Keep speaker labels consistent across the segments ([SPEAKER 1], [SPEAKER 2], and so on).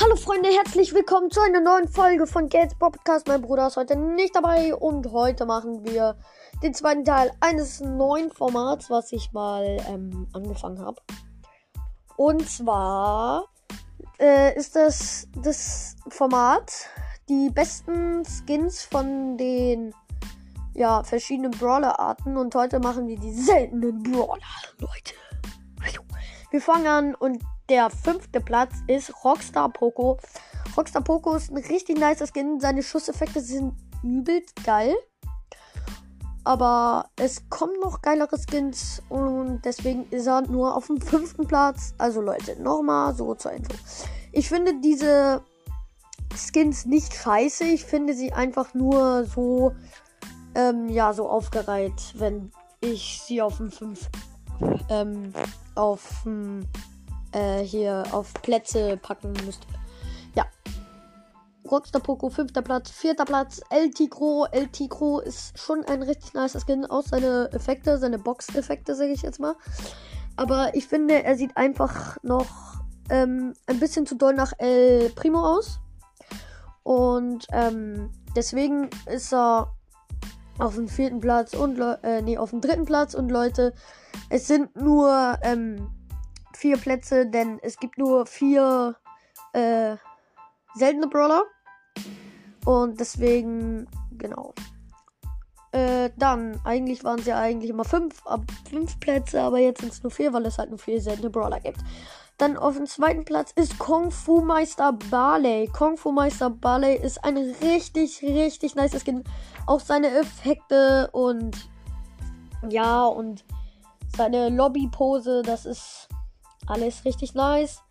[SPEAKER 1] Hallo Freunde, herzlich willkommen zu einer neuen Folge von Gates Podcast. Mein Bruder ist heute nicht dabei und heute machen wir den zweiten Teil eines neuen Formats, was ich mal ähm, angefangen habe. Und zwar äh, ist das das Format die besten Skins von den ja, verschiedenen Brawler-Arten und heute machen wir die seltenen Brawler, Leute. Wir fangen an und der fünfte Platz ist Rockstar Poco. Rockstar Poco ist ein richtig nicer Skin. Seine Schusseffekte sind übelst geil. Aber es kommen noch geilere Skins und deswegen ist er nur auf dem fünften Platz. Also Leute, nochmal so zur Info. Ich finde diese Skins nicht scheiße. Ich finde sie einfach nur so, ähm, ja, so aufgereiht, wenn ich sie auf dem 5 ähm, auf dem äh, hier auf Plätze packen müsste. Ja. Rockstar Poco, fünfter Platz, vierter Platz, El Tigro. El Tigro ist schon ein richtig nice Skin, aus seine Effekte, seine Box-Effekte, sage ich jetzt mal. Aber ich finde, er sieht einfach noch ähm, ein bisschen zu doll nach El Primo aus. Und ähm, deswegen ist er auf dem vierten Platz und äh, nee, auf dem dritten Platz und Leute, es sind nur ähm, vier Plätze, denn es gibt nur vier äh, seltene Brawler. Und deswegen, genau. Äh, dann, eigentlich waren es ja eigentlich immer fünf, ab fünf Plätze, aber jetzt sind es nur vier, weil es halt nur vier seltene Brawler gibt. Dann auf dem zweiten Platz ist Kung Fu Meister Barley. Kung Fu Meister Barley ist ein richtig, richtig nice Skin. Auch seine Effekte und ja, und seine Lobby-Pose, das ist alles richtig nice.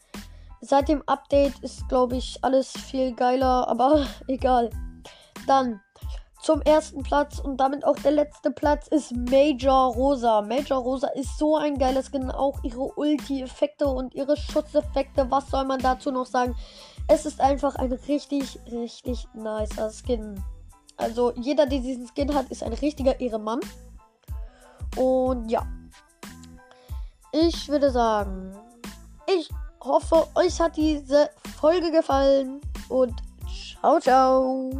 [SPEAKER 1] Seit dem Update ist, glaube ich, alles viel geiler, aber egal. Dann zum ersten Platz und damit auch der letzte Platz ist Major Rosa. Major Rosa ist so ein geiles Skin. Auch ihre Ulti-Effekte und ihre Schutzeffekte. Was soll man dazu noch sagen? Es ist einfach ein richtig, richtig nicer Skin. Also jeder, der diesen Skin hat, ist ein richtiger Ehrenmann. Und ja. Ich würde sagen, ich hoffe, euch hat diese Folge gefallen und ciao, ciao.